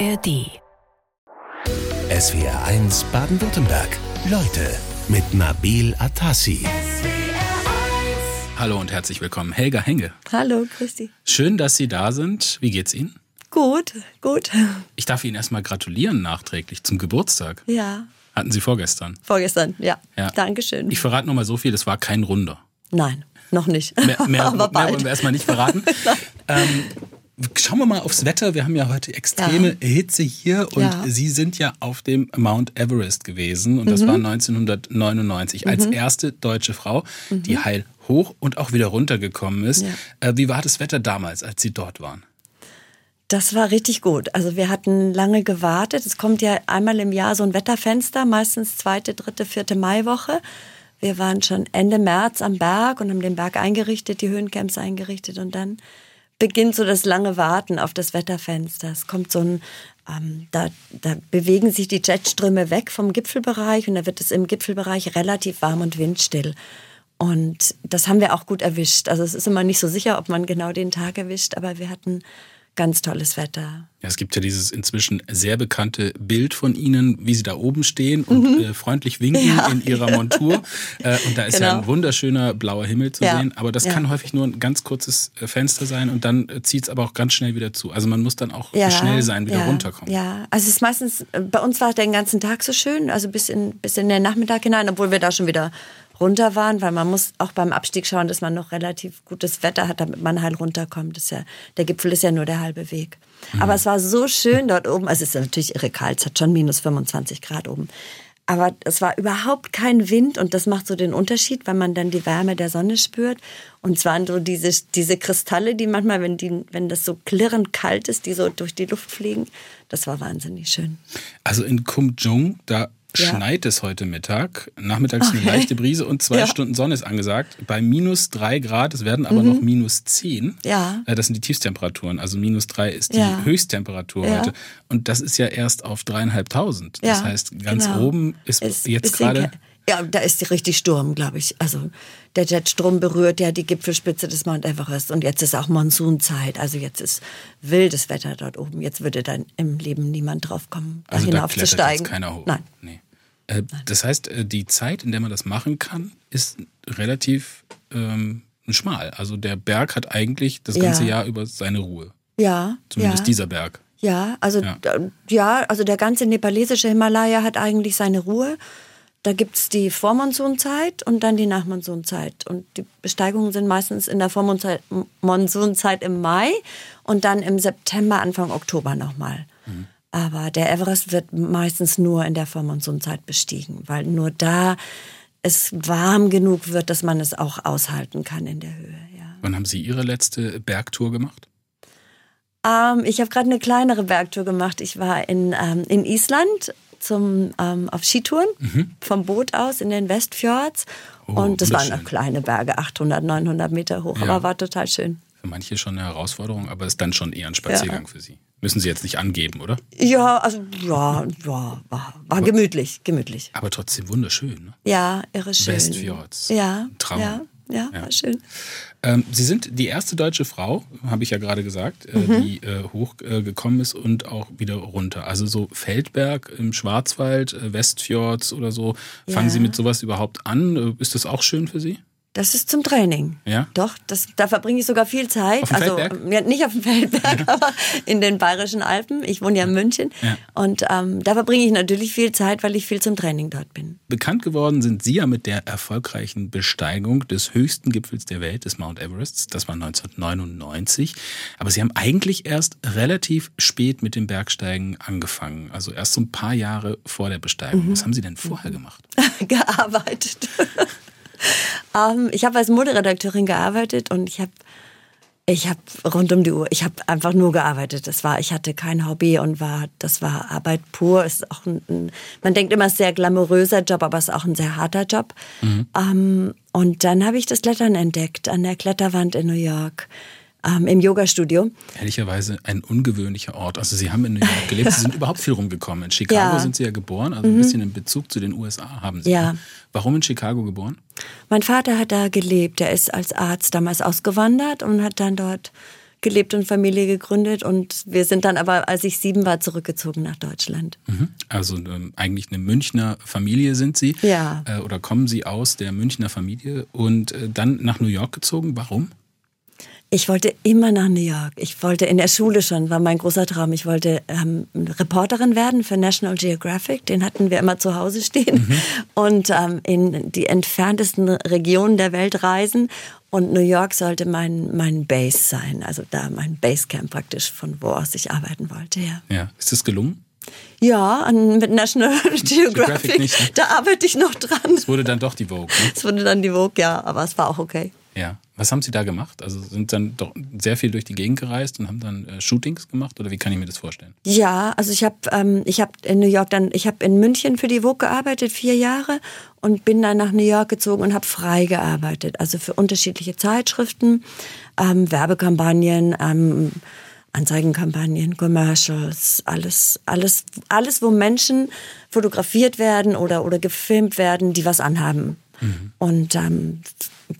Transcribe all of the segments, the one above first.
ARD. SWR 1 Baden-Württemberg. Leute mit Nabil Atassi. Hallo und herzlich willkommen, Helga Henge. Hallo, Christi. Schön, dass Sie da sind. Wie geht's Ihnen? Gut, gut. Ich darf Ihnen erstmal gratulieren nachträglich zum Geburtstag. Ja, Hatten Sie vorgestern. vorgestern, ja. Ja. Dankeschön. Ich verrate noch mal so viel, das war kein Runder. Nein, noch nicht. Mehr, mehr, Aber mehr bald. wollen wir erstmal nicht verraten. ähm, schauen wir mal aufs Wetter. Wir haben ja heute extreme Hitze hier und Ja. Sie sind ja auf dem Mount Everest gewesen und das Mhm. war 1999 als erste deutsche Frau, die heil hoch und auch wieder runtergekommen ist. Mhm. Ja. Äh, wie war das Wetter damals, als Sie dort waren? Das war richtig gut. Also wir hatten lange gewartet. Es kommt ja einmal im Jahr so ein Wetterfenster, meistens zweite, dritte, vierte Maiwoche. Wir waren schon Ende März am Berg und haben den Berg eingerichtet, die Höhencamps eingerichtet und dann beginnt so das lange Warten auf das Wetterfenster. Es kommt so ein, ähm, da, da bewegen sich die Jetströme weg vom Gipfelbereich und da wird es im Gipfelbereich relativ warm und windstill. Und das haben wir auch gut erwischt. Also es ist immer nicht so sicher, ob man genau den Tag erwischt, aber wir hatten ganz tolles Wetter. Ja, es gibt ja dieses inzwischen sehr bekannte Bild von Ihnen, wie Sie da oben stehen und äh, freundlich winken Mhm. Ja, in Ihrer Montur. Äh, und da ist ja Genau. ein wunderschöner blauer Himmel zu Ja, sehen. Aber das ja. kann häufig nur ein ganz kurzes äh, Fenster sein und dann äh, zieht es aber auch ganz schnell wieder zu. Also man muss dann auch schnell sein, wieder ja, runterkommen. Ja, also es ist meistens, äh, bei uns war es den ganzen Tag so schön, also bis in, bis in den Nachmittag hinein, obwohl wir da schon wieder runter waren, weil man muss auch beim Abstieg schauen, dass man noch relativ gutes Wetter hat, damit man heil runterkommt. Das ja, der Gipfel ist ja nur der halbe Weg. Mhm. Aber es war so schön dort oben, also es ist natürlich irre kalt, es hat schon minus 25 Grad oben. Aber es war überhaupt kein Wind und das macht so den Unterschied, weil man dann die Wärme der Sonne spürt. Und es waren so diese, diese Kristalle, die manchmal, wenn, die, wenn das so klirrend kalt ist, die so durch die Luft fliegen. Das war wahnsinnig schön. Also in Kumjung, da Ja. schneit es heute Mittag. Nachmittags eine Okay. leichte Brise und zwei Ja. Stunden Sonne ist angesagt. Bei minus drei Grad, es werden aber noch minus zehn. Mhm. Ja. Äh, Das sind die Tiefstemperaturen. Also minus drei ist die Ja. Höchsttemperatur heute. Und das ist ja erst auf dreieinhalbtausend. Das heißt, ganz genau. oben ist, Ist jetzt gerade. Ja, da ist die richtig Sturm, glaube ich. Also der Jetstrom berührt ja die Gipfelspitze des Mount Everest und jetzt ist auch Monsunzeit. Also jetzt ist wildes Wetter dort oben. Jetzt würde dann im Leben niemand drauf kommen, da Also da hinaufzusteigen. jetzt keiner hoch. Nein. Nee. Äh, Das heißt, äh, die Zeit, in der man das machen kann, ist relativ ähm, schmal. Also der Berg hat eigentlich das ganze Ja. Jahr über seine Ruhe. Ja, Zumindest ja. dieser Berg. Ja, also Ja. ja. also der ganze nepalesische Himalaya hat eigentlich seine Ruhe. Da gibt's die Vormonsunzeit und dann die Nachmonsunzeit. Und die Besteigungen sind meistens in der Vormonsunzeit Monsunzeit im Mai und dann im September, Anfang Oktober nochmal. Aber der Everest wird meistens nur in der Vormonsunzeit bestiegen, weil nur da es warm genug wird, dass man es auch aushalten kann in der Höhe. Ja. Wann haben Sie Ihre letzte Bergtour gemacht? Ähm, ich habe gerade eine kleinere Bergtour gemacht. Ich war in, ähm, in Island zum, ähm, auf Skitouren vom Boot aus in den Westfjords. Oh, und das waren noch kleine Berge, 800, 900 Meter hoch, Ja. aber war total schön. Für manche schon eine Herausforderung, aber ist dann schon eher ein Spaziergang für Sie. Müssen Sie jetzt nicht angeben, oder? Ja, also ja, ja war, war gemütlich, gemütlich. Aber trotzdem wunderschön. Ne? Ja, irre schön. Westfjords. Ja, Traum. ja, ja, Ja. war schön. Ähm, Sie sind die erste deutsche Frau, habe ich ja gerade gesagt, äh, Mhm. die äh, hochgekommen äh, ist und auch wieder runter. Also so Feldberg im Schwarzwald, äh, Westfjords oder so. Fangen Ja. Sie mit sowas überhaupt an? Äh, Ist das auch schön für Sie? Das ist zum Training. Ja? Doch, das, da verbringe ich sogar viel Zeit. Auf dem also Feldberg? ja, nicht auf dem Feldberg, aber in den bayerischen Alpen. Ich wohne ja in München. Ja. Und ähm, da verbringe ich natürlich viel Zeit, weil ich viel zum Training dort bin. Bekannt geworden sind Sie ja mit der erfolgreichen Besteigung des höchsten Gipfels der Welt, des Mount Everest. Das war 1999. Aber Sie haben eigentlich erst relativ spät mit dem Bergsteigen angefangen. Also erst so ein paar Jahre vor der Besteigung. Was haben Sie denn vorher gemacht? gearbeitet. ähm, ich habe als Moderedakteurin gearbeitet und ich habe ich habe rund um die Uhr, ich habe einfach nur gearbeitet. Das war, ich hatte kein Hobby und war, das war Arbeit pur. Ist auch ein, ein, man denkt immer, es ist ein sehr glamouröser Job, aber es ist auch ein sehr harter Job. Ähm, und dann habe ich das Klettern entdeckt an der Kletterwand in New York. Ähm, im Yoga-Studio. Ehrlicherweise ein ungewöhnlicher Ort. Also Sie haben in New York gelebt, Sie sind überhaupt viel rumgekommen. In Chicago Ja. Mhm. sind Sie ja geboren, also ein bisschen in Bezug zu den USA haben Sie. Ja. ne? Warum in Chicago geboren? Mein Vater hat da gelebt. Er ist als Arzt damals ausgewandert und hat dann dort gelebt und Familie gegründet. Und wir sind dann aber, als ich sieben war, zurückgezogen nach Deutschland. Mhm. Also ähm, eigentlich eine Münchner Familie sind Sie. Ja. Äh, oder kommen Sie aus der Münchner Familie und äh, dann nach New York gezogen. Warum? Ich wollte immer nach New York. Ich wollte in der Schule schon, war mein großer Traum. Ich wollte ähm, Reporterin werden für National Geographic. Den hatten wir immer zu Hause stehen. Mhm. Und ähm, in die entferntesten Regionen der Welt reisen. Und New York sollte mein, mein Base sein. Also da mein Basecamp praktisch, von wo aus ich arbeiten wollte. Ja, ja. ist das gelungen? Ja, an, mit National Geographic, nicht, ne? da arbeite ich noch dran. Es wurde dann doch die Vogue. Ne? Es wurde dann die Vogue, ja, aber es war auch okay. Ja. Was haben Sie da gemacht? Also sind dann doch sehr viel durch die Gegend gereist und haben dann äh, Shootings gemacht oder wie kann ich mir das vorstellen? Ja, also ich habe ähm, ich habe in New York dann ich habe in München für die Vogue gearbeitet vier Jahre und bin dann nach New York gezogen und habe frei gearbeitet, also für unterschiedliche Zeitschriften, ähm, Werbekampagnen. Ähm, Anzeigenkampagnen, Commercials, alles, alles, alles, wo Menschen fotografiert werden oder, oder gefilmt werden, die was anhaben. Mhm. Und ähm,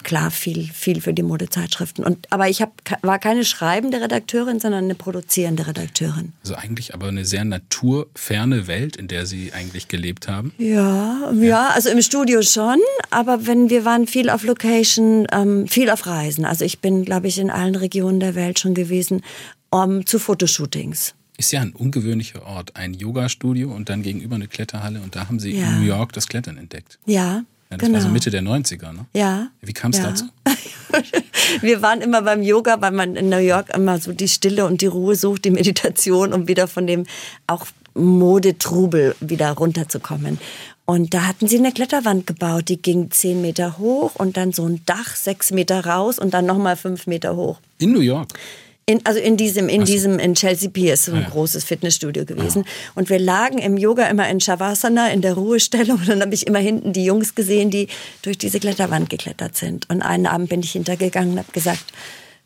klar viel, viel für die Modezeitschriften. Und, aber ich hab, war keine schreibende Redakteurin, sondern eine produzierende Redakteurin. Also eigentlich aber eine sehr naturferne Welt, in der Sie eigentlich gelebt haben. Ja, ja, ja also im Studio schon, aber wenn wir waren viel auf Location, ähm, viel auf Reisen. Also ich bin, glaube ich, in allen Regionen der Welt schon gewesen, um, zu Fotoshootings. Ist ja ein ungewöhnlicher Ort, ein Yoga-Studio und dann gegenüber eine Kletterhalle und da haben Sie ja. in New York das Klettern entdeckt. Ja, ja, das genau. war so genau. Mitte der 90er, ne? Ja. Wie kam es ja. dazu? Wir waren immer beim Yoga, weil man in New York immer so die Stille und die Ruhe sucht, die Meditation, um wieder von dem auch Modetrubel wieder runterzukommen. Und da hatten sie eine Kletterwand gebaut, die ging zehn Meter hoch und dann so ein Dach sechs Meter raus und dann nochmal fünf Meter hoch. In New York? In, also in diesem, in so. diesem, in Chelsea Piers, so ein ja. großes Fitnessstudio gewesen. Ah. Und wir lagen im Yoga immer in Shavasana, in der Ruhestellung. Und dann habe ich immer hinten die Jungs gesehen, die durch diese Kletterwand geklettert sind. Und einen Abend bin ich hintergegangen und habe gesagt,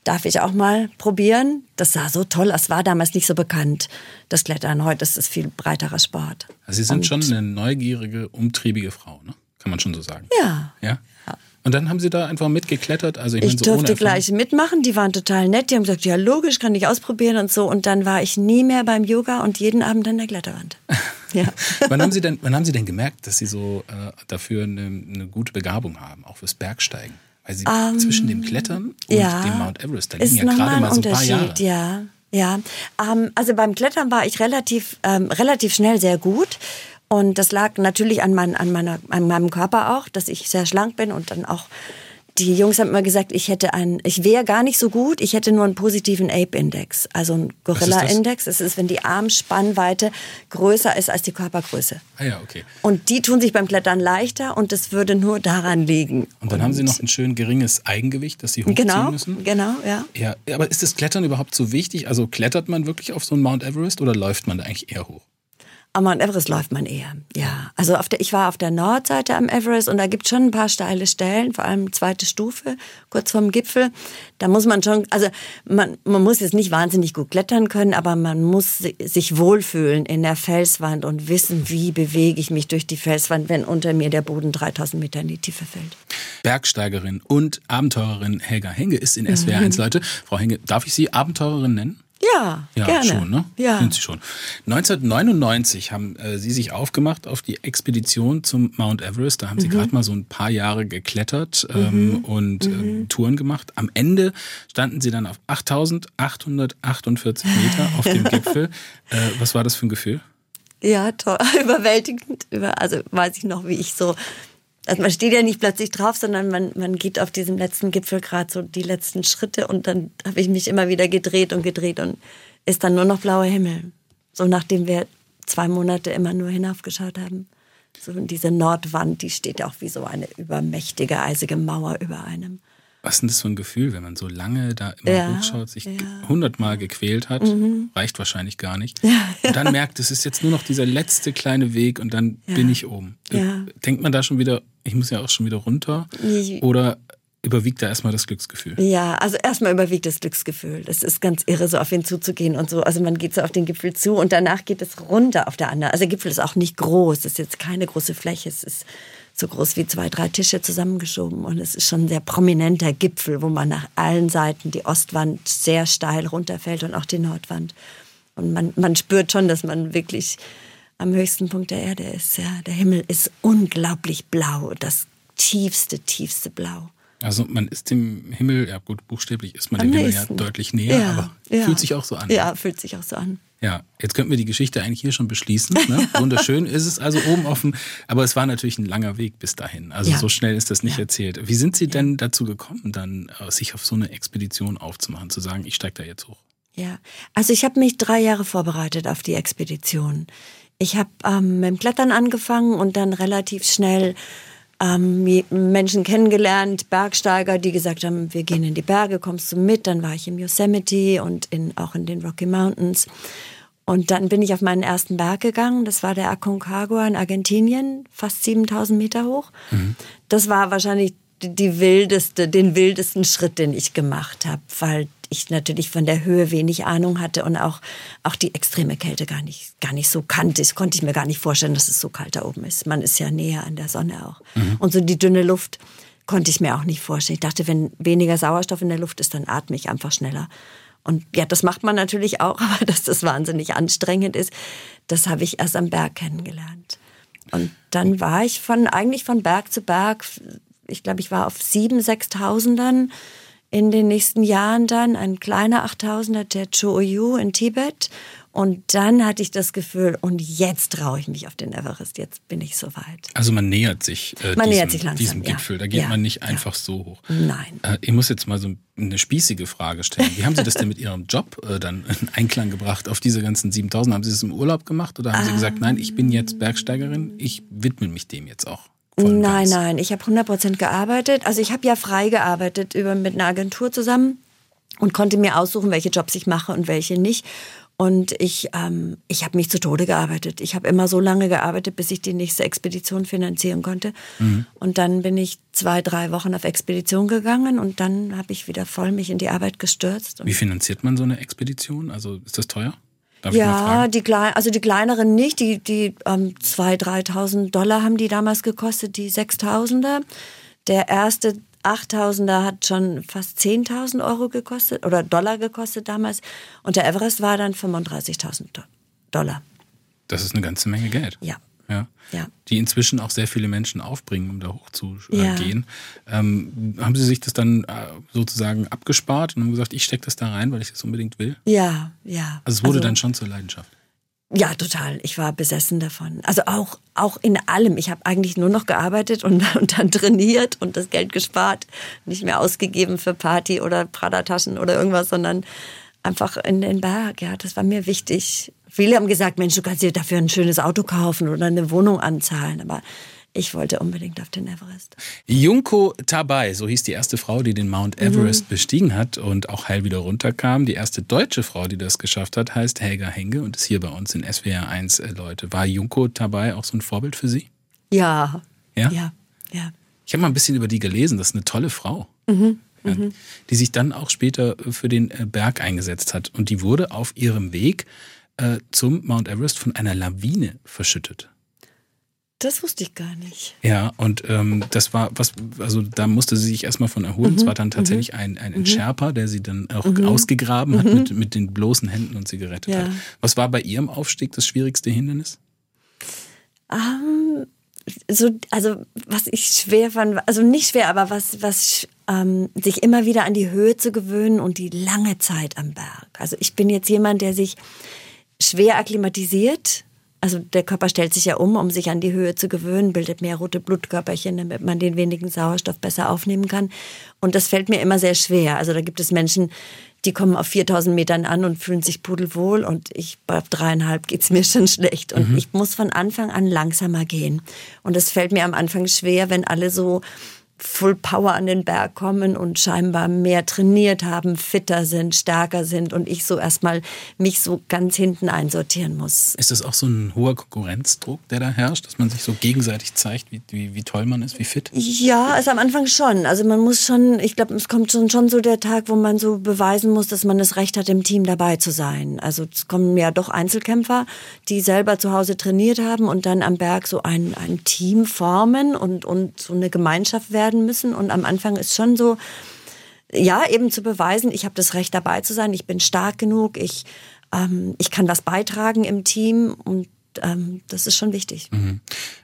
darf ich auch mal probieren? Das sah so toll aus, war damals nicht so bekannt, das Klettern. Heute ist es viel breiterer Sport. Also Sie sind und schon eine neugierige, umtriebige Frau, ne? Kann man schon so sagen. Ja. Ja? Und dann haben Sie da einfach mitgeklettert? Also ich, ich so durfte gleich mitmachen, die waren total nett, die haben gesagt, ja logisch, kann ich ausprobieren und so. Und dann war ich nie mehr beim Yoga und jeden Abend an der Kletterwand. Ja. wann, haben Sie denn, wann haben Sie denn gemerkt, dass Sie so äh, dafür eine, eine, gute Begabung haben, auch fürs Bergsteigen? Weil Sie um, ähm, zwischen dem Klettern und ja, dem Mount Everest, da liegen ja gerade mal so ein paar Jahre. Ja, ja. Ähm, also beim Klettern war ich relativ, ähm, relativ schnell sehr gut. Und das lag natürlich an, mein, an, meiner, an meinem Körper auch, dass ich sehr schlank bin und dann auch die Jungs haben immer gesagt, ich hätte einen, ich wäre gar nicht so gut, ich hätte nur einen positiven Ape-Index, also einen Gorilla-Index. Es ist, wenn die Armspannweite größer ist als die Körpergröße. Ah ja, okay. Und die tun sich beim Klettern leichter und es würde nur daran liegen. Und dann und haben sie noch ein schön geringes Eigengewicht, das sie hochziehen genau, müssen? Genau, ja. Ja, aber ist das Klettern überhaupt so wichtig? Also klettert man wirklich auf so einen Mount Everest oder läuft man da eigentlich eher hoch? Am Mount Everest läuft man eher, ja. Also auf der, ich war auf der Nordseite am Everest und da gibt es schon ein paar steile Stellen, vor allem zweite Stufe, kurz vorm Gipfel. Da muss man schon, also man, man muss jetzt nicht wahnsinnig gut klettern können, aber man muss sich wohlfühlen in der Felswand und wissen, wie bewege ich mich durch die Felswand, wenn unter mir der Boden 3000 Meter in die Tiefe fällt. Bergsteigerin und Abenteurerin Helga Henge ist in SWR 1, mhm. Leute. Frau Henge, darf ich Sie Abenteurerin nennen? Ja, ja gerne. schon, ne? Ja. Sind Sie schon. 1999 haben äh, Sie sich aufgemacht auf die Expedition zum Mount Everest. Da haben Sie mhm. gerade mal so ein paar Jahre geklettert ähm, mhm. und äh. Touren gemacht. Am Ende standen Sie dann auf 8848 Meter auf dem Gipfel. Äh, was war das für ein Gefühl? Ja, toll, überwältigend. Also weiß ich noch, wie ich so also man steht ja nicht plötzlich drauf, sondern man, man geht auf diesem letzten Gipfel gerade so die letzten Schritte und dann habe ich mich immer wieder gedreht und gedreht und ist dann nur noch blauer Himmel. So nachdem wir zwei Monate immer nur hinaufgeschaut haben. So diese Nordwand, die steht ja auch wie so eine übermächtige, eisige Mauer über einem. Was ist denn das für ein Gefühl, wenn man so lange da immer ja, hochschaut, sich hundertmal ja. gequält hat, mhm. reicht wahrscheinlich gar nicht. Ja, und dann merkt, es ist jetzt nur noch dieser letzte kleine Weg und dann bin ich oben. Denkt man da schon wieder, ich muss ja auch schon wieder runter? Oder überwiegt da erstmal das Glücksgefühl? Ja, also erstmal überwiegt das Glücksgefühl. Das ist ganz irre, so auf ihn zuzugehen und so. Also man geht so auf den Gipfel zu und danach geht es runter auf der anderen. Also der Gipfel ist auch nicht groß, es ist jetzt keine große Fläche, es ist so groß wie zwei, drei Tische zusammengeschoben. Und es ist schon ein sehr prominenter Gipfel, wo man nach allen Seiten die Ostwand sehr steil runterfällt und auch die Nordwand. Und man, man spürt schon, dass man wirklich am höchsten Punkt der Erde ist. Ja, der Himmel ist unglaublich blau, das tiefste, tiefste Blau. Also man ist dem Himmel, ja gut, buchstäblich ist man Am dem nächsten. Himmel ja deutlich näher, ja, aber ja. fühlt sich auch so an. Ja, fühlt sich auch so an. Ja, jetzt könnten wir die Geschichte eigentlich hier schon beschließen. Ne? Wunderschön ist es also oben offen, aber es war natürlich ein langer Weg bis dahin. Also ja. so schnell ist das nicht ja. erzählt. Wie sind Sie denn dazu gekommen, dann äh, sich auf so eine Expedition aufzumachen, zu sagen, ich steige da jetzt hoch? Ja, also ich habe mich drei Jahre vorbereitet auf die Expedition. Ich habe ähm, mit dem Klettern angefangen und dann relativ schnell ähm, Menschen kennengelernt, Bergsteiger, die gesagt haben, wir gehen in die Berge, kommst du mit? Dann war ich im Yosemite und in, auch in den Rocky Mountains. Und dann bin ich auf meinen ersten Berg gegangen. Das war der Aconcagua in Argentinien, fast 7000 Meter hoch. Mhm. Das war wahrscheinlich die wildeste, den wildesten Schritt, den ich gemacht habe, weil ich natürlich von der Höhe wenig Ahnung hatte und auch, auch die extreme Kälte gar nicht, gar nicht so kannte. Das konnte ich mir gar nicht vorstellen, dass es so kalt da oben ist. Man ist ja näher an der Sonne auch. Mhm. Und so die dünne Luft konnte ich mir auch nicht vorstellen. Ich dachte, wenn weniger Sauerstoff in der Luft ist, dann atme ich einfach schneller. Und ja, das macht man natürlich auch, aber dass das wahnsinnig anstrengend ist, das habe ich erst am Berg kennengelernt. Und dann war ich von, eigentlich von Berg zu Berg, ich glaube, ich war auf sieben, sechstausendern in den nächsten Jahren dann ein kleiner 8000er, der Choyu in Tibet. Und dann hatte ich das Gefühl, und jetzt traue ich mich auf den Everest, jetzt bin ich soweit. Also man nähert sich, äh, man diesem, nähert sich langsam, diesem Gipfel, ja. da geht ja. man nicht einfach ja. so hoch. Nein. Äh, ich muss jetzt mal so eine spießige Frage stellen. Wie haben Sie das denn mit Ihrem Job äh, dann in Einklang gebracht auf diese ganzen 7000? Haben Sie das im Urlaub gemacht oder haben Sie gesagt, nein, ich bin jetzt Bergsteigerin, ich widme mich dem jetzt auch? Nein, nein, ich habe 100% gearbeitet. Also ich habe ja frei gearbeitet über, mit einer Agentur zusammen und konnte mir aussuchen, welche Jobs ich mache und welche nicht. Und ich, ähm, ich habe mich zu Tode gearbeitet. Ich habe immer so lange gearbeitet, bis ich die nächste Expedition finanzieren konnte. Mhm. Und dann bin ich zwei, drei Wochen auf Expedition gegangen und dann habe ich wieder voll mich in die Arbeit gestürzt. Wie finanziert man so eine Expedition? Also ist das teuer? Darf ja, die klein, also die kleineren nicht, die die ähm, 2.000, 3.000 Dollar haben die damals gekostet, die 6.000er. Der erste 8.000er hat schon fast 10.000 Euro gekostet oder Dollar gekostet damals und der Everest war dann 35.000 Dollar. Das ist eine ganze Menge Geld. Ja. Ja. ja. Die inzwischen auch sehr viele Menschen aufbringen, um da hochzugehen. Ja. Ähm, haben Sie sich das dann äh, sozusagen abgespart und haben gesagt, ich stecke das da rein, weil ich das unbedingt will? Ja, ja. Also es wurde also, dann schon zur Leidenschaft. Ja, total. Ich war besessen davon. Also auch, auch in allem. Ich habe eigentlich nur noch gearbeitet und, und dann trainiert und das Geld gespart. Nicht mehr ausgegeben für Party oder Prada-Taschen oder irgendwas, sondern einfach in den Berg. Ja, das war mir wichtig. Viele haben gesagt, Mensch, du kannst dir dafür ein schönes Auto kaufen oder eine Wohnung anzahlen. Aber ich wollte unbedingt auf den Everest. Junko Tabay, so hieß die erste Frau, die den Mount Everest mhm. bestiegen hat und auch heil wieder runterkam. Die erste deutsche Frau, die das geschafft hat, heißt Helga Henge und ist hier bei uns in SWR 1 äh, Leute. War Junko Tabay auch so ein Vorbild für Sie? Ja. Ja? Ja. ja. Ich habe mal ein bisschen über die gelesen. Das ist eine tolle Frau. Mhm. Mhm. die sich dann auch später für den äh, Berg eingesetzt hat. Und die wurde auf ihrem Weg äh, zum Mount Everest von einer Lawine verschüttet. Das wusste ich gar nicht. Ja, und ähm, das war was, also da musste sie sich erstmal von erholen. Es mhm, war dann tatsächlich mhm. ein, ein, ein mhm. Sherpa, der sie dann auch mhm. ausgegraben hat mhm. mit, mit den bloßen Händen und sie gerettet ja. hat. Was war bei ihrem Aufstieg das schwierigste Hindernis? Um, so, also was ich schwer fand, also nicht schwer, aber was, was ähm, sich immer wieder an die Höhe zu gewöhnen und die lange Zeit am Berg. Also ich bin jetzt jemand, der sich schwer akklimatisiert. Also der Körper stellt sich ja um, um sich an die Höhe zu gewöhnen, bildet mehr rote Blutkörperchen, damit man den wenigen Sauerstoff besser aufnehmen kann. Und das fällt mir immer sehr schwer. Also da gibt es Menschen, die kommen auf 4000 Metern an und fühlen sich pudelwohl und ich bei dreieinhalb geht's mir schon schlecht. Und mhm. ich muss von Anfang an langsamer gehen. Und es fällt mir am Anfang schwer, wenn alle so Full Power an den Berg kommen und scheinbar mehr trainiert haben, fitter sind, stärker sind und ich so erstmal mich so ganz hinten einsortieren muss. Ist das auch so ein hoher Konkurrenzdruck, der da herrscht, dass man sich so gegenseitig zeigt, wie, wie, wie toll man ist, wie fit? Ja, also am Anfang schon. Also man muss schon, ich glaube, es kommt schon, schon so der Tag, wo man so beweisen muss, dass man das Recht hat, im Team dabei zu sein. Also es kommen ja doch Einzelkämpfer, die selber zu Hause trainiert haben und dann am Berg so ein, ein Team formen und, und so eine Gemeinschaft werden werden müssen. Und am Anfang ist schon so, ja, eben zu beweisen, ich habe das Recht dabei zu sein, ich bin stark genug, ich, ähm, ich kann was beitragen im Team. Und ähm, das ist schon wichtig. Mhm.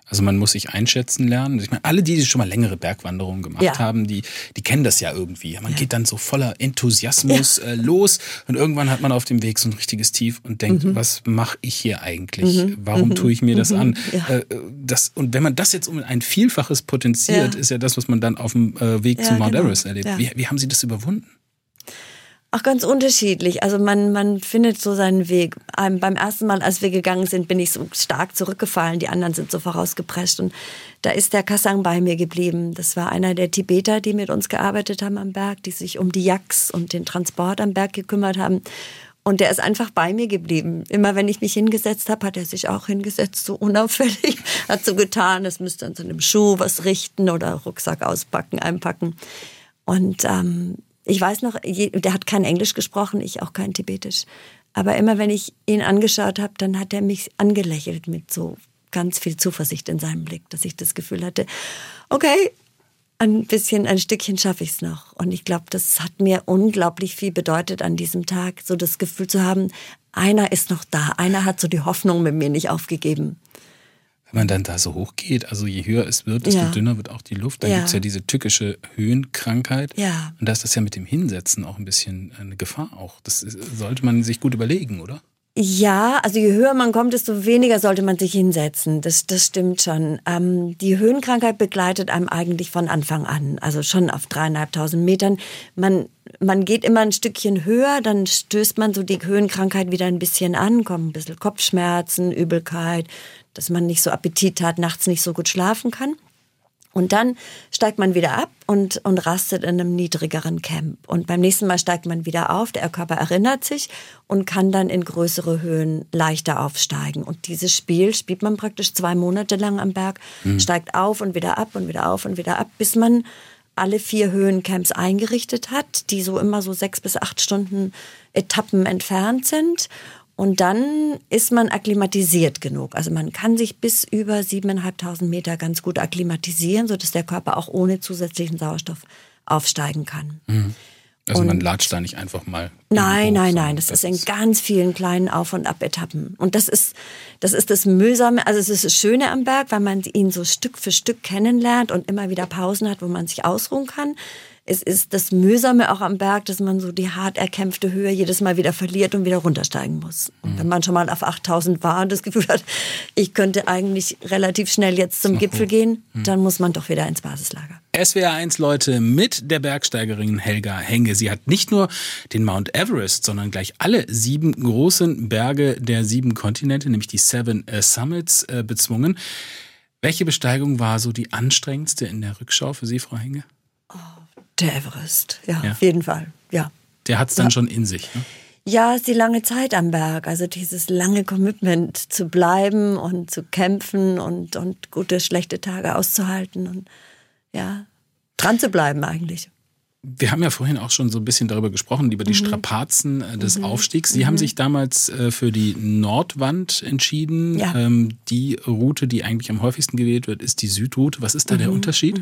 Also man muss sich einschätzen lernen. Ich meine, alle, die schon mal längere Bergwanderungen gemacht ja. haben, die, die kennen das ja irgendwie. Man ja. geht dann so voller Enthusiasmus ja. äh, los und irgendwann hat man auf dem Weg so ein richtiges Tief und denkt, mhm. was mache ich hier eigentlich? Mhm. Warum mhm. tue ich mir das mhm. an? Äh, das, und wenn man das jetzt um ein Vielfaches potenziert, ist ja das, was man dann auf dem äh, Weg zu Mount genau. Everest erlebt. Wie, wie haben Sie das überwunden? Ach, ganz unterschiedlich. Also man, man findet so seinen Weg. Ähm, beim ersten Mal, als wir gegangen sind, bin ich so stark zurückgefallen. Die anderen sind so vorausgeprescht. Und da ist der Kassang bei mir geblieben. Das war einer der Tibeter, die mit uns gearbeitet haben am Berg, die sich um die Yaks und den Transport am Berg gekümmert haben. Und der ist einfach bei mir geblieben. Immer wenn ich mich hingesetzt habe, hat er sich auch hingesetzt, so unauffällig. Hat so getan, es müsste an seinem Schuh was richten oder Rucksack auspacken, einpacken. Und ähm, ich weiß noch, der hat kein Englisch gesprochen, ich auch kein Tibetisch. Aber immer wenn ich ihn angeschaut habe, dann hat er mich angelächelt mit so ganz viel Zuversicht in seinem Blick, dass ich das Gefühl hatte, okay, ein bisschen, ein Stückchen schaffe ich es noch. Und ich glaube, das hat mir unglaublich viel bedeutet an diesem Tag, so das Gefühl zu haben, einer ist noch da, einer hat so die Hoffnung mit mir nicht aufgegeben wenn man dann da so hoch geht, also je höher es wird, desto ja. dünner wird auch die Luft. Da ja. gibt es ja diese tückische Höhenkrankheit. Ja. Und da ist das ja mit dem Hinsetzen auch ein bisschen eine Gefahr auch. Das sollte man sich gut überlegen, oder? Ja, also je höher man kommt, desto weniger sollte man sich hinsetzen. Das, das stimmt schon. Ähm, die Höhenkrankheit begleitet einem eigentlich von Anfang an, also schon auf dreieinhalbtausend Metern. Man, man geht immer ein Stückchen höher, dann stößt man so die Höhenkrankheit wieder ein bisschen an, kommen ein bisschen Kopfschmerzen, Übelkeit, dass man nicht so Appetit hat, nachts nicht so gut schlafen kann. Und dann steigt man wieder ab und, und rastet in einem niedrigeren Camp. Und beim nächsten Mal steigt man wieder auf, der Körper erinnert sich und kann dann in größere Höhen leichter aufsteigen. Und dieses Spiel spielt man praktisch zwei Monate lang am Berg, mhm. steigt auf und wieder ab und wieder auf und wieder ab, bis man alle vier Höhencamps eingerichtet hat, die so immer so sechs bis acht Stunden Etappen entfernt sind. Und dann ist man akklimatisiert genug. Also man kann sich bis über 7.500 Meter ganz gut akklimatisieren, sodass der Körper auch ohne zusätzlichen Sauerstoff aufsteigen kann. Mhm. Also und man latscht da nicht einfach mal. Nein, hoch, nein, nein. Das, das, ist in ganz vielen kleinen Auf- und Ab-Etappen. Und das ist, das ist das Mühsame, also es ist das Schöne am Berg, weil man ihn so Stück für Stück kennenlernt und immer wieder Pausen hat, wo man sich ausruhen kann es ist das Mühsame auch am Berg, dass man so die hart erkämpfte Höhe jedes Mal wieder verliert und wieder runtersteigen muss. Und wenn man schon mal auf 8000 war und das Gefühl hat, ich könnte eigentlich relativ schnell jetzt zum Gipfel gehen, mhm. dann muss man doch wieder ins Basislager. SWR 1 Leute mit der Bergsteigerin Helga Henge. Sie hat nicht nur den Mount Everest, sondern gleich alle sieben großen Berge der sieben Kontinente, nämlich die Seven äh, Summits, äh, bezwungen. Welche Besteigung war so die anstrengendste in der Rückschau für Sie, Frau Henge? Der Everest, ja, ja. auf jeden Fall, ja. Der hat es dann ja. schon in sich. Ne? Ja, ist die lange Zeit am Berg, also dieses lange Commitment zu bleiben und zu kämpfen und, und gute, schlechte Tage auszuhalten und ja, dran zu bleiben eigentlich. Wir haben ja vorhin auch schon so ein bisschen darüber gesprochen, über die mhm. Strapazen äh, des mhm. Aufstiegs. Sie mhm. haben sich damals äh, für die Nordwand entschieden. Ja. Ähm, die Route, die eigentlich am häufigsten gewählt wird, ist die Südroute. Was ist da der mhm. Unterschied?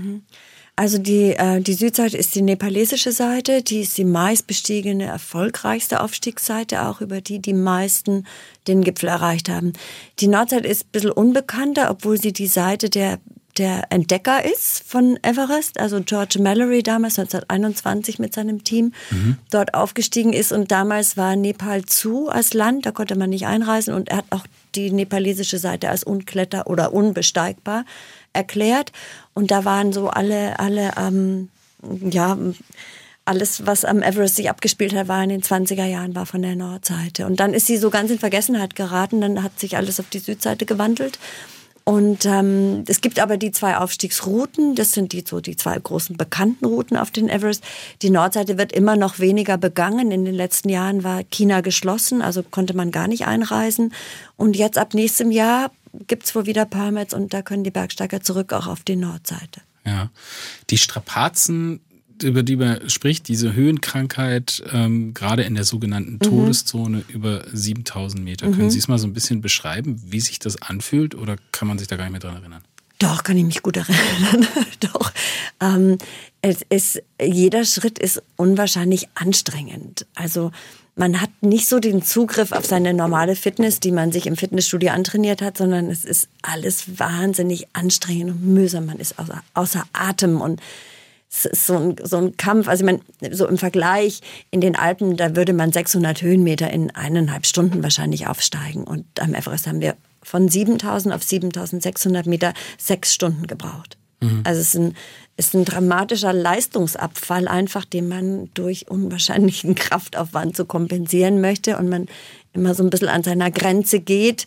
Also die, äh, die Südseite ist die nepalesische Seite, die ist die meistbestiegene, erfolgreichste Aufstiegsseite, auch über die die meisten den Gipfel erreicht haben. Die Nordseite ist ein bisschen unbekannter, obwohl sie die Seite der der Entdecker ist von Everest, also George Mallory damals 1921 mit seinem Team mhm. dort aufgestiegen ist und damals war Nepal zu als Land, da konnte man nicht einreisen und er hat auch die nepalesische Seite als unkletter oder unbesteigbar erklärt. Und da waren so alle, alle, ähm, ja, alles, was am Everest sich abgespielt hat, war in den 20er Jahren, war von der Nordseite. Und dann ist sie so ganz in Vergessenheit geraten, dann hat sich alles auf die Südseite gewandelt. Und ähm, es gibt aber die zwei Aufstiegsrouten, das sind die so die zwei großen bekannten Routen auf den Everest. Die Nordseite wird immer noch weniger begangen. In den letzten Jahren war China geschlossen, also konnte man gar nicht einreisen. Und jetzt ab nächstem Jahr gibt's wohl wieder Permits und da können die Bergsteiger zurück auch auf die Nordseite. Ja, die Strapazen über die man spricht, diese Höhenkrankheit, ähm, gerade in der sogenannten mhm. Todeszone über 7000 Meter. Mhm. Können Sie es mal so ein bisschen beschreiben, wie sich das anfühlt oder kann man sich da gar nicht mehr dran erinnern? Doch, kann ich mich gut erinnern. Doch. Ähm, es ist, jeder Schritt ist unwahrscheinlich anstrengend. Also man hat nicht so den Zugriff auf seine normale Fitness, die man sich im Fitnessstudio antrainiert hat, sondern es ist alles wahnsinnig anstrengend und mühsam. Man ist außer, außer Atem und es ist so ein, so ein Kampf. Also, ich meine, so im Vergleich in den Alpen, da würde man 600 Höhenmeter in eineinhalb Stunden wahrscheinlich aufsteigen. Und am Everest haben wir von 7000 auf 7600 Meter sechs Stunden gebraucht. Mhm. Also, es ist ein, ist ein dramatischer Leistungsabfall einfach, den man durch unwahrscheinlichen Kraftaufwand zu kompensieren möchte und man immer so ein bisschen an seiner Grenze geht,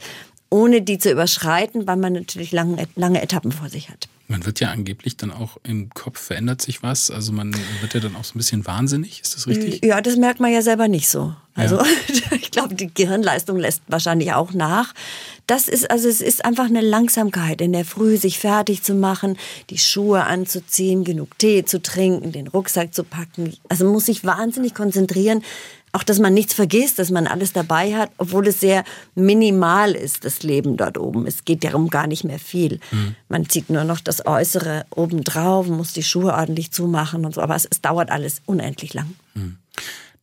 ohne die zu überschreiten, weil man natürlich lange, lange Etappen vor sich hat. Man wird ja angeblich dann auch im Kopf verändert sich was. Also man wird ja dann auch so ein bisschen wahnsinnig. Ist das richtig? Ja, das merkt man ja selber nicht so. Also ja. ich glaube, die Gehirnleistung lässt wahrscheinlich auch nach. Das ist also es ist einfach eine Langsamkeit in der Früh, sich fertig zu machen, die Schuhe anzuziehen, genug Tee zu trinken, den Rucksack zu packen. Also man muss sich wahnsinnig konzentrieren, auch, dass man nichts vergisst, dass man alles dabei hat, obwohl es sehr minimal ist, das Leben dort oben. Es geht darum gar nicht mehr viel. Mhm. Man zieht nur noch das Äußere oben drauf, muss die Schuhe ordentlich zumachen und so. Aber es, es dauert alles unendlich lang. Mhm.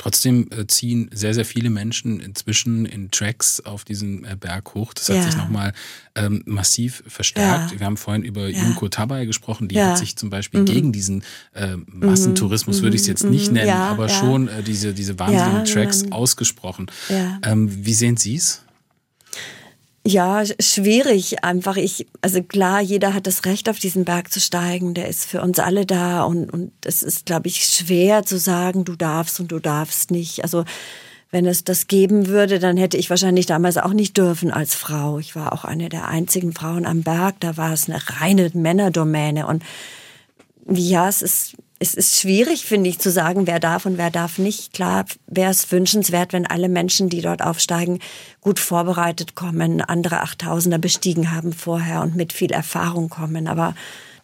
Trotzdem äh, ziehen sehr, sehr viele Menschen inzwischen in Tracks auf diesen äh, Berg hoch. Das hat ja. sich nochmal ähm, massiv verstärkt. Ja. Wir haben vorhin über ja. Junko Tabay gesprochen. Die hat sich zum Beispiel mhm. gegen diesen äh, Massentourismus, mhm. würde ich es jetzt nicht mhm. nennen, aber schon äh, diese, diese wahnsinnigen Tracks ausgesprochen. Ähm, wie sehen Sie es? Ja, schwierig einfach. Ich, also klar, jeder hat das Recht, auf diesen Berg zu steigen. Der ist für uns alle da und, und es ist, glaube ich, schwer zu sagen, du darfst und du darfst nicht. Also, wenn es das geben würde, dann hätte ich wahrscheinlich damals auch nicht dürfen als Frau. Ich war auch eine der einzigen Frauen am Berg. Da war es eine reine Männerdomäne und ja, es ist, es ist schwierig, finde ich, zu sagen, wer darf und wer darf nicht. Klar wäre es wünschenswert, wenn alle Menschen, die dort aufsteigen, gut vorbereitet kommen, andere Achttausender bestiegen haben vorher und mit viel Erfahrung kommen. Aber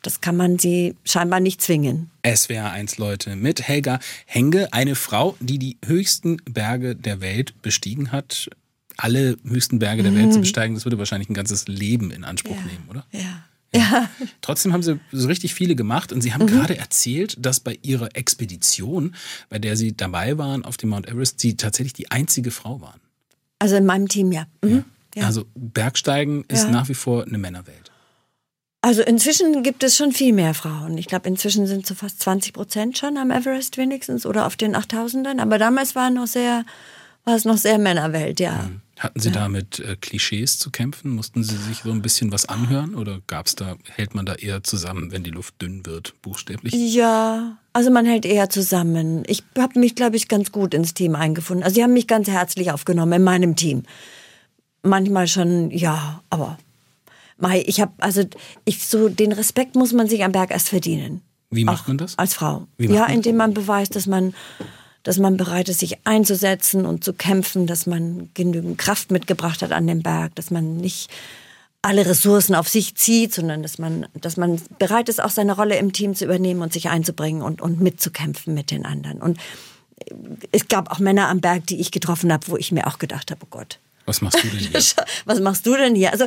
das kann man sie scheinbar nicht zwingen. SWR 1 Leute mit Helga Henge, eine Frau, die die höchsten Berge der Welt bestiegen hat. Alle höchsten Berge der Welt zu mhm. besteigen, das würde wahrscheinlich ein ganzes Leben in Anspruch ja. nehmen, oder? Ja. Ja. Trotzdem haben sie so richtig viele gemacht und sie haben mhm. gerade erzählt, dass bei ihrer Expedition, bei der sie dabei waren auf dem Mount Everest, sie tatsächlich die einzige Frau waren. Also in meinem Team, ja. Mhm. ja. Also Bergsteigen ist ja. nach wie vor eine Männerwelt. Also inzwischen gibt es schon viel mehr Frauen. Ich glaube, inzwischen sind so fast 20 Prozent schon am Everest wenigstens oder auf den 8000ern. Aber damals war noch sehr, war es noch sehr Männerwelt, ja. Mhm. Hatten Sie ja. da mit äh, Klischees zu kämpfen? Mussten Sie sich so ein bisschen was anhören oder gab's da, hält man da eher zusammen, wenn die Luft dünn wird, buchstäblich? Ja, also man hält eher zusammen. Ich habe mich, glaube ich, ganz gut ins Team eingefunden. Also sie haben mich ganz herzlich aufgenommen in meinem Team. Manchmal schon, ja, aber Mai, ich habe, also ich so den Respekt muss man sich am Berg erst verdienen. Wie macht man das? Als Frau. ja, indem man beweist, dass man dass man bereit ist, sich einzusetzen und zu kämpfen, dass man genügend Kraft mitgebracht hat an den Berg, dass man nicht alle Ressourcen auf sich zieht, sondern dass man, dass man bereit ist, auch seine Rolle im Team zu übernehmen und sich einzubringen und, und mitzukämpfen mit den anderen. Und es gab auch Männer am Berg, die ich getroffen habe, wo ich mir auch gedacht habe, oh Gott, was machst du denn hier? Was machst du denn hier? Also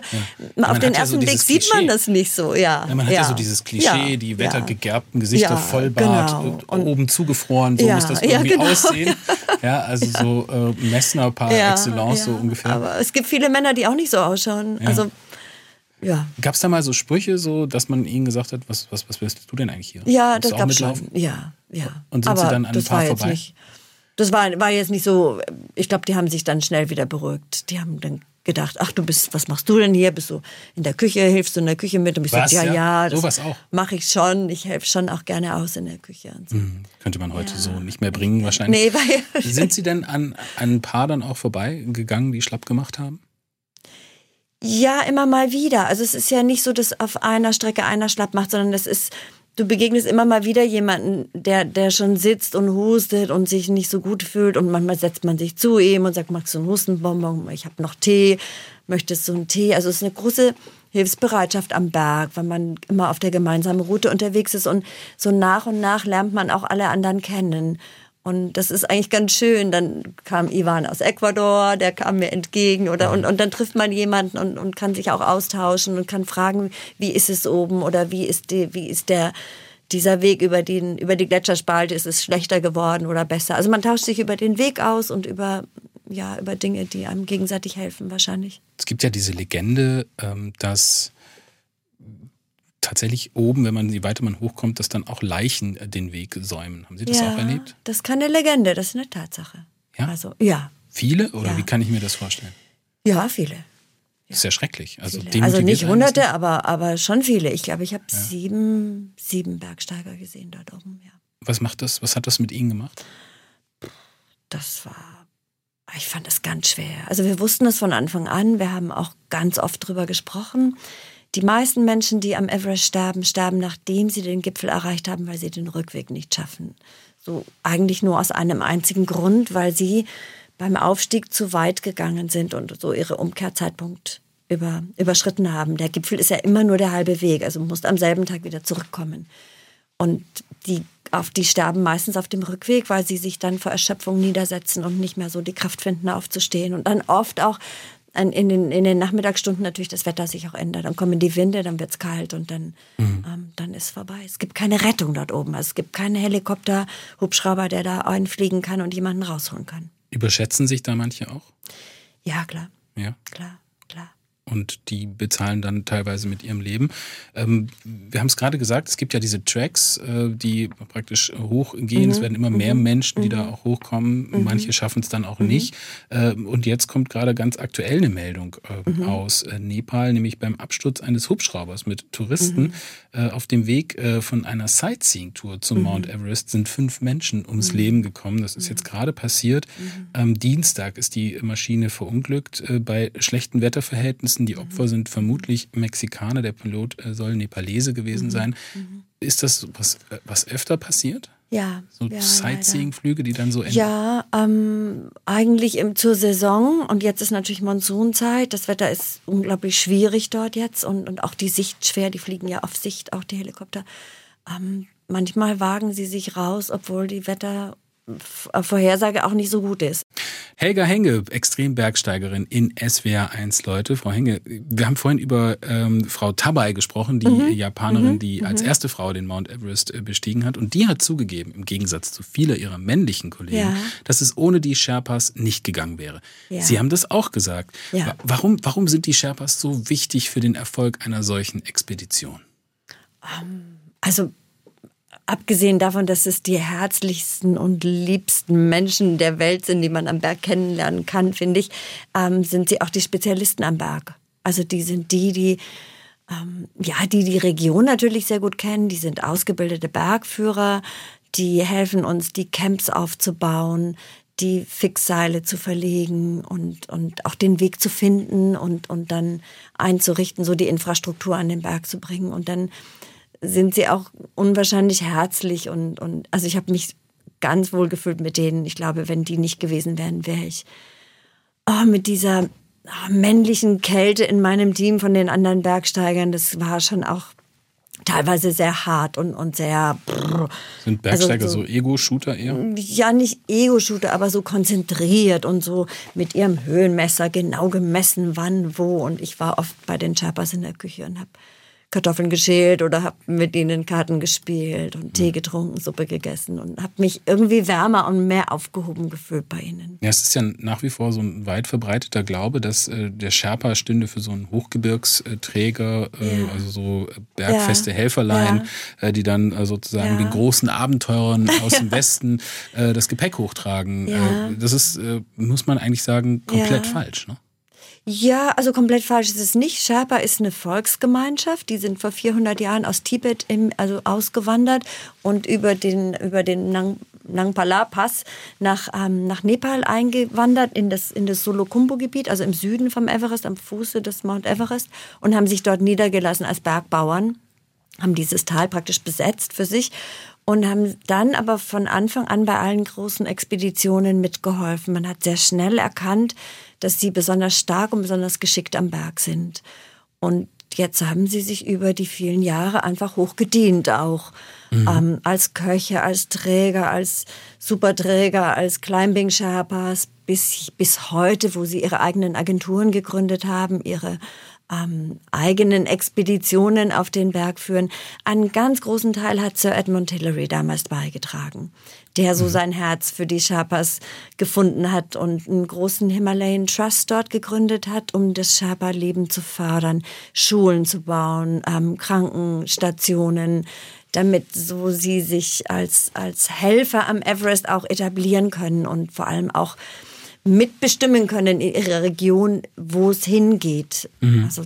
ja. auf den ersten ja so Blick sieht man das nicht so, ja. ja man hat ja. so dieses Klischee, die wettergegerbten Gesichter, Vollbart, genau. und oben zugefroren, so muss das irgendwie genau. aussehen. Ja, also so äh, Messner par excellence so ungefähr. Aber es gibt viele Männer, die auch nicht so ausschauen. Also ja. Gab es da mal so Sprüche, so, dass man ihnen gesagt hat, was, was, was willst du denn eigentlich hier? Ja, das gab es schon. Ja, ja. Und sind Aber sie dann an ein paar vorbei? Nicht, das war, war jetzt nicht so, ich glaube, die haben sich dann schnell wieder beruhigt. Die haben dann gedacht, ach du bist, was machst du denn hier? Bist du in der Küche, hilfst du in der Küche mit? Und ich was, ja, ja, ja das mache ich schon. Ich helfe schon auch gerne aus in der Küche. So. Hm, könnte man heute ja. so nicht mehr bringen wahrscheinlich. Nee, weil Sind Sie denn an, an ein paar dann auch vorbeigegangen, die schlapp gemacht haben? Ja, immer mal wieder. Also es ist ja nicht so, dass auf einer Strecke einer schlapp macht, sondern es ist, du begegnest immer mal wieder jemanden, der, der schon sitzt und hustet und sich nicht so gut fühlt und manchmal setzt man sich zu ihm und sagt, magst du einen Hustenbonbon? Ich habe noch Tee. Möchtest du einen Tee? Also es ist eine große Hilfsbereitschaft am Berg, weil man immer auf der gemeinsamen Route unterwegs ist und so nach und nach lernt man auch alle anderen kennen. Und das ist eigentlich ganz schön. Dann kam Ivan aus Ecuador, der kam mir entgegen oder und, und dann trifft man jemanden und, und kann sich auch austauschen und kann fragen, wie ist es oben oder wie ist die, wie ist der dieser Weg über den über die Gletscherspalte ist es schlechter geworden oder besser. Also man tauscht sich über den Weg aus und über ja über Dinge, die einem gegenseitig helfen wahrscheinlich. Es gibt ja diese Legende, ähm, dass tatsächlich oben, wenn man je weiter man hochkommt, dass dann auch Leichen äh, den Weg säumen. Haben Sie das ja, auch erlebt? Das ist keine Legende, das ist eine Tatsache. Ja? Also, ja. Viele oder Ja. wie kann ich mir das vorstellen? Ja, viele. Das ist ja schrecklich. Also, also nicht hunderte, das aber, aber schon viele. Ich glaube, ich habe sieben, sieben Bergsteiger gesehen dort oben. Ja. Was macht das? Was hat das mit Ihnen gemacht? Das war, ich fand das ganz schwer. Also wir wussten es von Anfang an. Wir haben auch ganz oft drüber gesprochen. Die meisten Menschen, die am Everest sterben, sterben, nachdem sie den Gipfel erreicht haben, weil sie den Rückweg nicht schaffen. So eigentlich nur aus einem einzigen Grund, weil sie beim Aufstieg zu weit gegangen sind und so ihre Umkehrzeitpunkt über, überschritten haben. Der Gipfel ist ja immer nur der halbe Weg, also musst am selben Tag wieder zurückkommen. Und die, auf, die sterben meistens auf dem Rückweg, weil sie sich dann vor Erschöpfung niedersetzen und nicht mehr so die Kraft finden, aufzustehen. Und dann oft auch in den, in den Nachmittagsstunden natürlich das Wetter sich auch ändert. Dann kommen die Winde, dann wird's kalt und dann, ähm, dann ist vorbei. Es gibt keine Rettung dort oben. Also es gibt keinen Helikopter, Hubschrauber, der da einfliegen kann und jemanden rausholen kann. Überschätzen sich da manche auch? Ja, klar, Ja. klar. Und die bezahlen dann teilweise mit ihrem Leben. Ähm, wir haben es gerade gesagt, es gibt ja diese Tracks, äh, die praktisch hochgehen. Mhm. Es werden immer mehr Menschen, die da auch hochkommen. Manche schaffen es dann auch nicht. Äh, und jetzt kommt gerade ganz aktuell eine Meldung äh, Mhm. aus äh, Nepal, nämlich beim Absturz eines Hubschraubers mit Touristen Mhm. äh, auf dem Weg äh, von einer Sightseeing-Tour zum Mount Everest sind fünf Menschen Mhm. ums Leben gekommen. Das ist jetzt gerade passiert. Am Dienstag ist die Maschine verunglückt bei schlechten Wetterverhältnissen. Die Opfer sind vermutlich Mexikaner. Der Pilot äh, soll Nepalese gewesen sein. Ist das was, äh, was öfter passiert? Ja. So ja, Sightseeing-Flüge, die dann so enden? Ja, ähm, eigentlich im, zur Saison und jetzt ist natürlich Monsunzeit. Das Wetter ist unglaublich schwierig dort jetzt und, und auch die Sicht schwer. Die fliegen ja auf Sicht, auch die Helikopter. Ähm, manchmal wagen sie sich raus, obwohl die Wettervorhersage auch nicht so gut ist. Helga Henge, Extrembergsteigerin in SWR 1 Leute. Frau Henge, wir haben vorhin über ähm, Frau Tabai gesprochen, die Mhm. Japanerin, die als erste Frau den Mount Everest äh, bestiegen hat. Und die hat zugegeben, im Gegensatz zu vieler ihrer männlichen Kollegen, Ja. dass es ohne die Sherpas nicht gegangen wäre. Ja. Sie haben das auch gesagt. Ja. Wa- Warum, warum sind die Sherpas so wichtig für den Erfolg einer solchen Expedition? Also abgesehen davon, dass es die herzlichsten und liebsten Menschen der Welt sind, die man am Berg kennenlernen kann, finde ich, ähm, sind sie auch die Spezialisten am Berg. Also die sind die, die ähm, ja, die die Region natürlich sehr gut kennen. Die sind ausgebildete Bergführer, die helfen uns, die Camps aufzubauen, die Fixseile zu verlegen und, und auch den Weg zu finden und, und dann einzurichten, so die Infrastruktur an den Berg zu bringen. Und dann sind sie auch unwahrscheinlich herzlich und, und also ich habe mich ganz wohl gefühlt mit denen. Ich glaube, wenn die nicht gewesen wären, wäre ich oh, mit dieser oh, männlichen Kälte in meinem Team von den anderen Bergsteigern, das war schon auch teilweise sehr hart und, und sehr brrr. Sind Bergsteiger Also so, Ego-Shooter eher? ja nicht Ego-Shooter, aber so konzentriert und so mit ihrem Höhenmesser genau gemessen, wann, wo. Und ich war oft bei den Sherpas in der Küche und habe Kartoffeln geschält oder habe mit ihnen Karten gespielt und Tee getrunken, Suppe gegessen und habe mich irgendwie wärmer und mehr aufgehoben gefühlt bei ihnen. Ja, es ist ja nach wie vor so ein weit verbreiteter Glaube, dass äh, der Sherpa stünde für so einen Hochgebirgsträger, äh, Ja. also so äh, bergfeste Ja. Helferlein, äh, die dann äh, sozusagen Ja. den großen Abenteurern aus dem Westen äh, das Gepäck hochtragen. Ja. Äh, das ist, äh, muss man eigentlich sagen, komplett Ja. falsch. Ne? Ja, also komplett falsch ist es nicht. Sherpa ist eine Volksgemeinschaft. Die sind vor 400 Jahren aus Tibet im, also ausgewandert und über den, über den Nang, Nangpala-Pass nach, ähm, nach Nepal eingewandert, in das, in das Solokumbo-Gebiet, also im Süden vom Everest, am Fuße des Mount Everest und haben sich dort niedergelassen als Bergbauern, haben dieses Tal praktisch besetzt für sich und haben dann aber von Anfang an bei allen großen Expeditionen mitgeholfen. Man hat sehr schnell erkannt, dass sie besonders stark und besonders geschickt am Berg sind. Und jetzt haben sie sich über die vielen Jahre einfach hochgedient auch. Mhm. Ähm, als Köche, als Träger, als Superträger, als Climbing Sherpas bis, bis heute, wo sie ihre eigenen Agenturen gegründet haben, ihre ähm, eigenen Expeditionen auf den Berg führen. Einen ganz großen Teil hat Sir Edmund Hillary damals beigetragen, der so mhm. sein Herz für die Sherpas gefunden hat und einen großen Himalayan Trust dort gegründet hat, um das Sherpa-Leben zu fördern, Schulen zu bauen, ähm, Krankenstationen, damit so sie sich als, als Helfer am Everest auch etablieren können und vor allem auch mitbestimmen können in ihrer Region, wo es hingeht. Mhm. Also,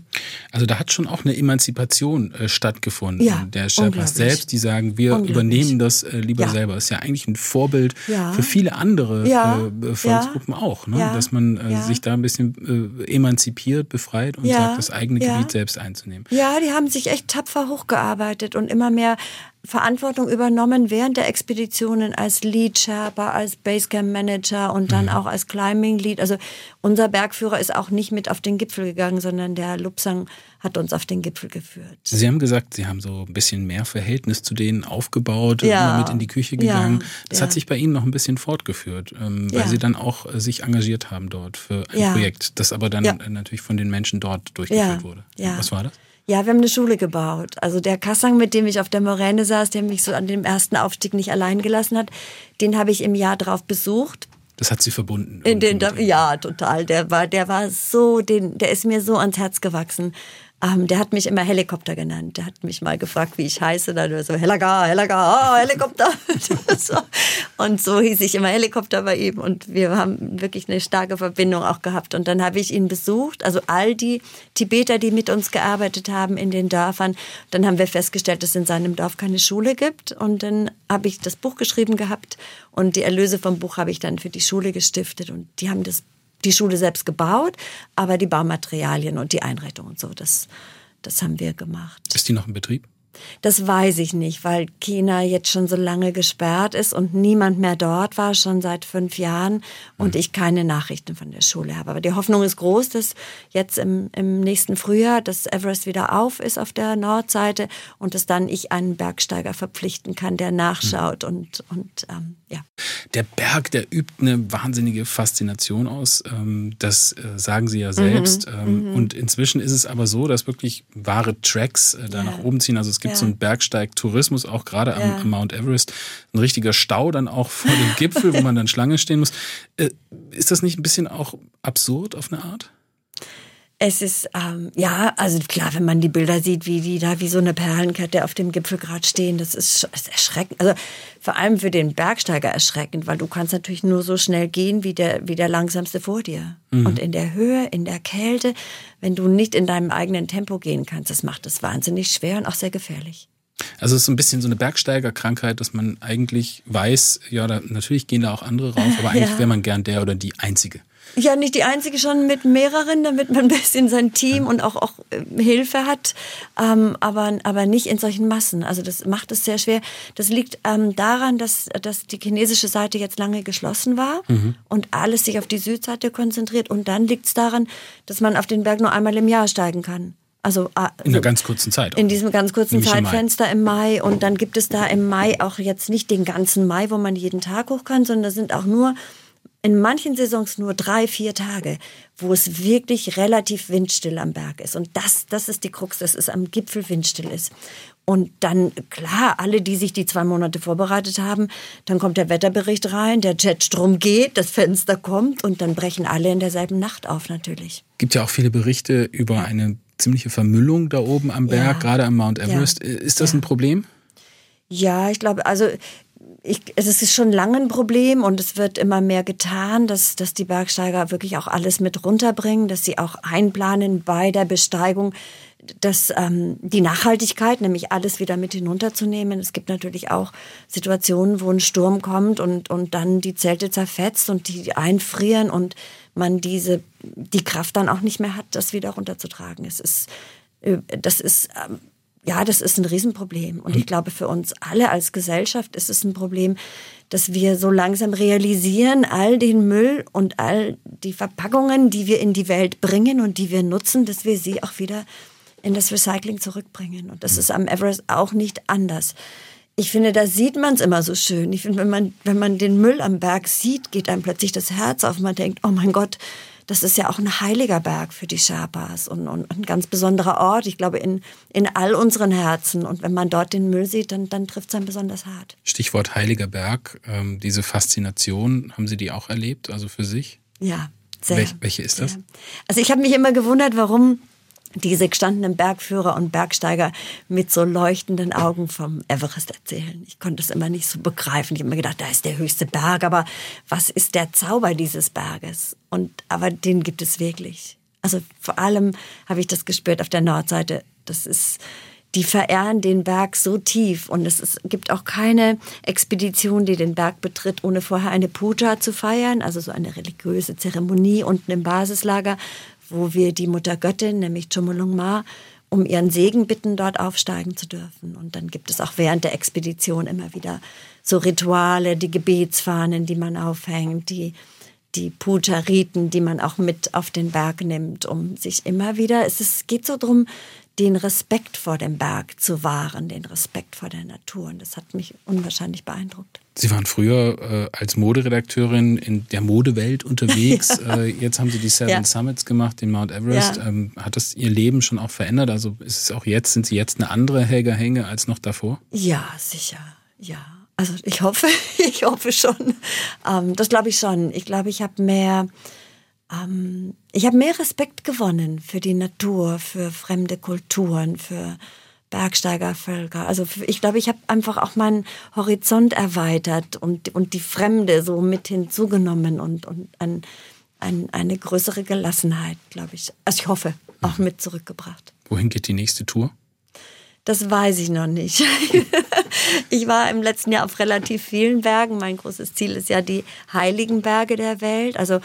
also, da hat schon auch eine Emanzipation äh, stattgefunden. Ja, der Sherpas selbst, die sagen, wir übernehmen das äh, lieber ja. selber. Das ist ja eigentlich ein Vorbild ja. für viele andere ja. äh, Volksgruppen auch, ne? dass man äh, sich da ein bisschen äh, emanzipiert, befreit und sagt, das eigene Gebiet selbst einzunehmen. Ja, die haben sich echt tapfer hochgearbeitet und immer mehr Verantwortung übernommen während der Expeditionen als Lead Sherpa, als Basecamp Manager und dann mhm. auch als Climbing Lead. Also unser Bergführer ist auch nicht mit auf den Gipfel gegangen, sondern der Lupsang hat uns auf den Gipfel geführt. Sie haben gesagt, Sie haben so ein bisschen mehr Verhältnis zu denen aufgebaut, ja. immer mit in die Küche gegangen. Ja. Das ja. hat sich bei Ihnen noch ein bisschen fortgeführt, ähm, weil Sie dann auch äh, sich engagiert haben dort für ein Projekt, das aber dann natürlich von den Menschen dort durchgeführt wurde. Was war das? Ja, wir haben eine Schule gebaut. Also der Kassang, mit dem ich auf der Moräne saß, der mich so an dem ersten Aufstieg nicht allein gelassen hat, den habe ich im Jahr drauf besucht. Das hat sie verbunden. In den, ja, total. Der war, der war so, den, der ist mir so ans Herz gewachsen. Ähm, der hat mich immer Helikopter genannt. Der hat mich mal gefragt, wie ich heiße. Dann so Helaga, Helaga, oh, Helikopter. und so hieß ich immer Helikopter bei ihm. Und wir haben wirklich eine starke Verbindung auch gehabt. Und dann habe ich ihn besucht, also all die Tibeter, die mit uns gearbeitet haben in den Dörfern. Dann haben wir festgestellt, dass es in seinem Dorf keine Schule gibt. Und dann habe ich das Buch geschrieben gehabt. Und die Erlöse vom Buch habe ich dann für die Schule gestiftet. Und die haben das die Schule selbst gebaut, aber die Baumaterialien und die Einrichtung und so, das, das haben wir gemacht. Ist die noch in Betrieb? Das weiß ich nicht, weil China jetzt schon so lange gesperrt ist und niemand mehr dort war, schon seit fünf Jahren und mhm. ich keine Nachrichten von der Schule habe. Aber die Hoffnung ist groß, dass jetzt im, im nächsten Frühjahr das Everest wieder auf ist auf der Nordseite und dass dann ich einen Bergsteiger verpflichten kann, der nachschaut mhm. und, und ähm, ja. Der Berg, der übt eine wahnsinnige Faszination aus. Ähm, das äh, sagen Sie ja selbst. Mhm. Und inzwischen ist es aber so, dass wirklich wahre Tracks äh, da ja. nach oben ziehen. Also es gibt ja. so einen Bergsteigtourismus, auch gerade ja. am, Mount Everest. Ein richtiger Stau dann auch vor dem Gipfel, wo man dann Schlange stehen muss. Äh, ist das nicht ein bisschen auch absurd auf eine Art? Es ist, ähm, ja, also klar, wenn man die Bilder sieht, wie die da wie so eine Perlenkette auf dem Gipfel gerade stehen, das ist, ist, erschreckend. Also vor allem für den Bergsteiger erschreckend, weil du kannst natürlich nur so schnell gehen wie der, wie der langsamste vor dir. Mhm. Und in der Höhe, in der Kälte, wenn du nicht in deinem eigenen Tempo gehen kannst, das macht es wahnsinnig schwer und auch sehr gefährlich. Also es ist so ein bisschen so eine Bergsteigerkrankheit, dass man eigentlich weiß, ja, da, natürlich gehen da auch andere rauf, aber eigentlich ja. wäre man gern der oder die Einzige. Ja, nicht die einzige, schon mit mehreren, damit man ein bisschen sein Team und auch, auch äh, Hilfe hat, ähm, aber, aber nicht in solchen Massen. Also das macht es sehr schwer. Das liegt ähm, daran, dass, dass die chinesische Seite jetzt lange geschlossen war mhm. und alles sich auf die Südseite konzentriert. Und dann liegt es daran, dass man auf den Berg nur einmal im Jahr steigen kann. Also, äh, in einer ganz kurzen Zeit. Auch. In diesem ganz kurzen Nämlich Zeitfenster im Mai. im Mai. Und dann gibt es da im Mai auch jetzt nicht den ganzen Mai, wo man jeden Tag hoch kann, sondern da sind auch nur in manchen Saisons nur drei, vier Tage, wo es wirklich relativ windstill am Berg ist. Und das, das ist die Krux, dass es am Gipfel windstill ist. Und dann, klar, alle, die sich die zwei Monate vorbereitet haben, dann kommt der Wetterbericht rein, der Jetstrom geht, das Fenster kommt und dann brechen alle in derselben Nacht auf natürlich. Gibt ja auch viele Berichte über eine ziemliche Vermüllung da oben am Berg, ja. gerade am Mount Everest. Ja. Ist das ja. ein Problem? Ja, ich glaube, also ich, es ist schon lange ein Problem und es wird immer mehr getan, dass, dass die Bergsteiger wirklich auch alles mit runterbringen, dass sie auch einplanen bei der Besteigung, dass ähm, die Nachhaltigkeit, nämlich alles wieder mit hinunterzunehmen. Es gibt natürlich auch Situationen, wo ein Sturm kommt und, und dann die Zelte zerfetzt und die einfrieren und man diese, die Kraft dann auch nicht mehr hat, das wieder runterzutragen. Es ist, äh, das ist, ähm, ja, das ist ein Riesenproblem. Und ich glaube, für uns alle als Gesellschaft ist es ein Problem, dass wir so langsam realisieren, all den Müll und all die Verpackungen, die wir in die Welt bringen und die wir nutzen, dass wir sie auch wieder in das Recycling zurückbringen. Und das mhm. ist am Everest auch nicht anders. Ich finde, da sieht man es immer so schön. Ich finde, wenn man, wenn man den Müll am Berg sieht, geht einem plötzlich das Herz auf. Man denkt, oh mein Gott, das ist ja auch ein heiliger Berg für die Sherpas und, und ein ganz besonderer Ort, ich glaube, in, in all unseren Herzen. Und wenn man dort den Müll sieht, dann, dann trifft es einen besonders hart. Stichwort heiliger Berg, ähm, diese Faszination, haben Sie die auch erlebt, also für sich? Ja, sehr. Welch, welche ist das? Sehr. Also ich habe mich immer gewundert, warum diese gestandenen Bergführer und Bergsteiger mit so leuchtenden Augen vom Everest erzählen. Ich konnte es immer nicht so begreifen. Ich habe mir gedacht, da ist der höchste Berg, aber was ist der Zauber dieses Berges? Und aber den gibt es wirklich. Also vor allem habe ich das gespürt auf der Nordseite. Das ist die verehren den Berg so tief und es ist, gibt auch keine Expedition, die den Berg betritt, ohne vorher eine Puja zu feiern, also so eine religiöse Zeremonie unten im Basislager, wo wir die Mutter Göttin, nämlich Chomolungma, um ihren Segen bitten, dort aufsteigen zu dürfen. Und dann gibt es auch während der Expedition immer wieder so Rituale, die Gebetsfahnen, die man aufhängt, die, die Puja-Riten, die man auch mit auf den Berg nimmt, um sich immer wieder, es ist, geht so darum, den Respekt vor dem Berg zu wahren, den Respekt vor der Natur. Und das hat mich unwahrscheinlich beeindruckt. Sie waren früher äh, als Moderedakteurin in der Modewelt unterwegs. ja. äh, jetzt haben Sie die Seven ja. Summits gemacht, den Mount Everest. Ja. Ähm, hat das Ihr Leben schon auch verändert? Also ist es auch jetzt, sind Sie jetzt eine andere Helga Henge als noch davor? Ja, sicher. Ja. Also ich hoffe, ich hoffe schon. Ähm, das glaube ich schon. Ich glaube, ich habe mehr ähm, ich habe mehr Respekt gewonnen für die Natur, für fremde Kulturen, für Bergsteigervölker. Also ich glaube, ich habe einfach auch meinen Horizont erweitert und, und die Fremde so mit hinzugenommen und, und ein, ein, eine größere Gelassenheit, glaube ich. Also ich hoffe, auch mit zurückgebracht. Wohin geht die nächste Tour? Das weiß ich noch nicht. ich war im letzten Jahr auf relativ vielen Bergen. Mein großes Ziel ist ja die heiligen Berge der Welt. Also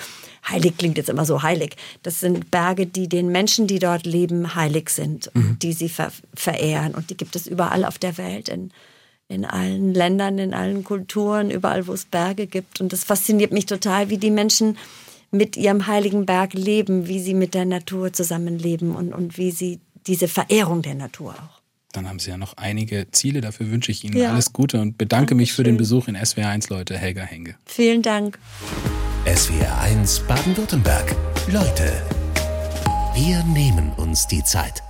heilig klingt jetzt immer so heilig. Das sind Berge, die den Menschen, die dort leben, heilig sind, mhm. die sie ver verehren. Und die gibt es überall auf der Welt, in, in allen Ländern, in allen Kulturen, überall, wo es Berge gibt. Und das fasziniert mich total, wie die Menschen mit ihrem heiligen Berg leben, wie sie mit der Natur zusammenleben und, und wie sie diese Verehrung der Natur auch. Dann haben Sie ja noch einige Ziele. Dafür wünsche ich Ihnen ja. alles Gute und bedanke Dankeschön. mich für den Besuch in SWR1, Leute. Helga Henge. Vielen Dank. SWR1 Baden-Württemberg. Leute, wir nehmen uns die Zeit.